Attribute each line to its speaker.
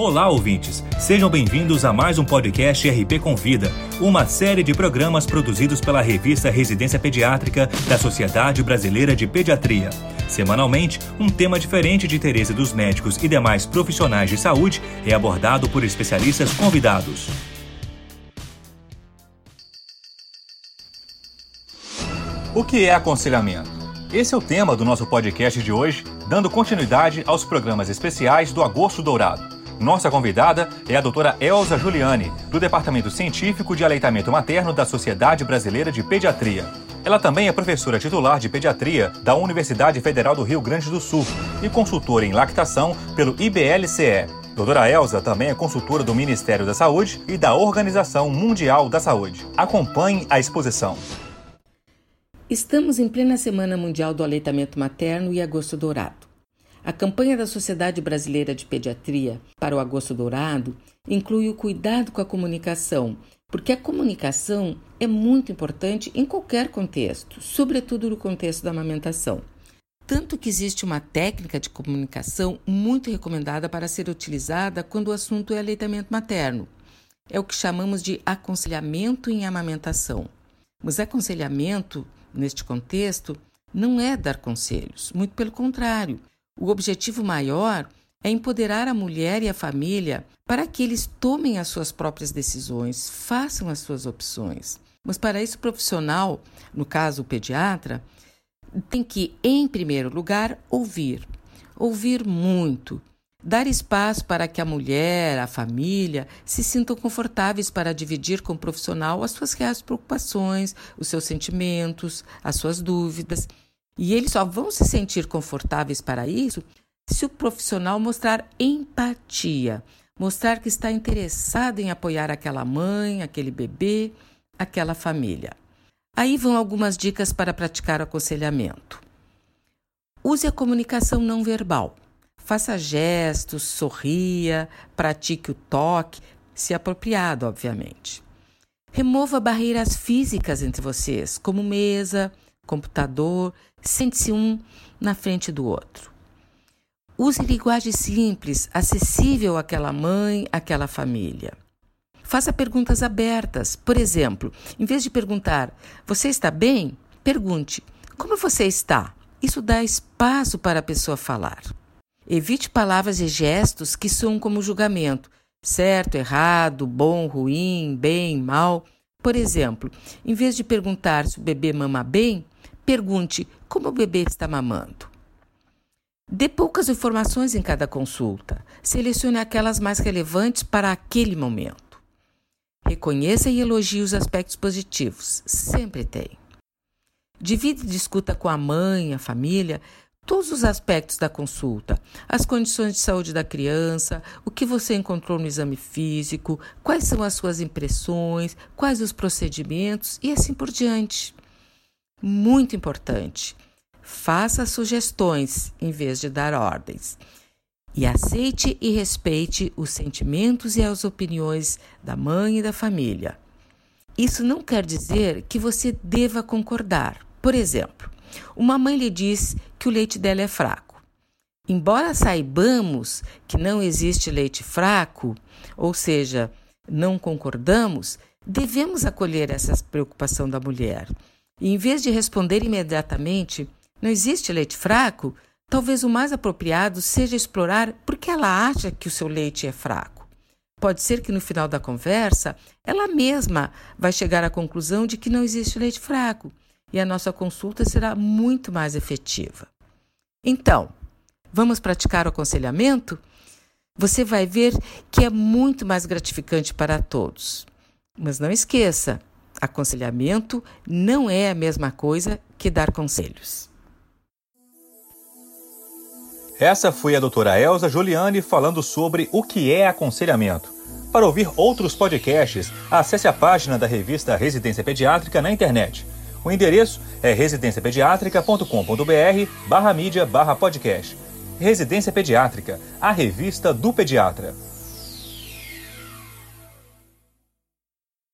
Speaker 1: Olá, ouvintes! Sejam bem-vindos a mais um podcast RP Convida, uma série de programas produzidos pela revista Residência Pediátrica da Sociedade Brasileira de Pediatria. Semanalmente, um tema diferente de interesse dos médicos e demais profissionais de saúde é abordado por especialistas convidados. O que é aconselhamento? Esse é o tema do nosso podcast de hoje, dando continuidade aos programas especiais do Agosto Dourado. Nossa convidada é a doutora Elza Giuliani, do Departamento Científico de Aleitamento Materno da Sociedade Brasileira de Pediatria. Ela também é professora titular de pediatria da Universidade Federal do Rio Grande do Sul e consultora em lactação pelo IBLCE. Doutora Elza também é consultora do Ministério da Saúde e da Organização Mundial da Saúde. Acompanhe a exposição.
Speaker 2: Estamos em plena Semana Mundial do Aleitamento Materno e Agosto Dourado. A campanha da Sociedade Brasileira de Pediatria para o Agosto Dourado inclui o cuidado com a comunicação, porque a comunicação é muito importante em qualquer contexto, sobretudo no contexto da amamentação. Tanto que existe uma técnica de comunicação muito recomendada para ser utilizada quando o assunto é aleitamento materno. É o que chamamos de aconselhamento em amamentação. Mas aconselhamento, neste contexto, não é dar conselhos, muito pelo contrário o objetivo maior é empoderar a mulher e a família para que eles tomem as suas próprias decisões, façam as suas opções. Mas para isso, o profissional, no caso o pediatra, tem que, em primeiro lugar, ouvir. Ouvir muito. Dar espaço para que a mulher, a família, se sintam confortáveis para dividir com o profissional as suas reais preocupações, os seus sentimentos, as suas dúvidas. E eles só vão se sentir confortáveis para isso se o profissional mostrar empatia, mostrar que está interessado em apoiar aquela mãe, aquele bebê, aquela família. Aí vão algumas dicas para praticar o aconselhamento. Use a comunicação não verbal. Faça gestos, sorria, pratique o toque, se apropriado, obviamente. Remova barreiras físicas entre vocês, como mesa, computador, sente-se um na frente do outro. Use linguagem simples, acessível àquela mãe, àquela família. Faça perguntas abertas. Por exemplo, em vez de perguntar: Você está bem? Pergunte: Como você está? Isso dá espaço para a pessoa falar. Evite palavras e gestos que soam como julgamento: certo, errado, bom, ruim, bem, mal. Por exemplo, em vez de perguntar se o bebê mama bem, Pergunte como o bebê está mamando. Dê poucas informações em cada consulta. Selecione aquelas mais relevantes para aquele momento. Reconheça e elogie os aspectos positivos. Sempre tem. Divide e discuta com a mãe, a família, todos os aspectos da consulta, as condições de saúde da criança, o que você encontrou no exame físico, quais são as suas impressões, quais os procedimentos e assim por diante. Muito importante. Faça sugestões em vez de dar ordens. E aceite e respeite os sentimentos e as opiniões da mãe e da família. Isso não quer dizer que você deva concordar. Por exemplo, uma mãe lhe diz que o leite dela é fraco. Embora saibamos que não existe leite fraco, ou seja, não concordamos, devemos acolher essa preocupação da mulher e em vez de responder imediatamente, não existe leite fraco, talvez o mais apropriado seja explorar por que ela acha que o seu leite é fraco. Pode ser que no final da conversa ela mesma vai chegar à conclusão de que não existe leite fraco e a nossa consulta será muito mais efetiva. Então, vamos praticar o aconselhamento? Você vai ver que é muito mais gratificante para todos. Mas não esqueça, Aconselhamento não é a mesma coisa que dar conselhos.
Speaker 1: Essa foi a doutora Elza Giuliani falando sobre o que é aconselhamento. Para ouvir outros podcasts, acesse a página da revista Residência Pediátrica na internet. O endereço é residenciapediatrica.com.br barra mídia barra podcast. Residência Pediátrica, a revista do pediatra.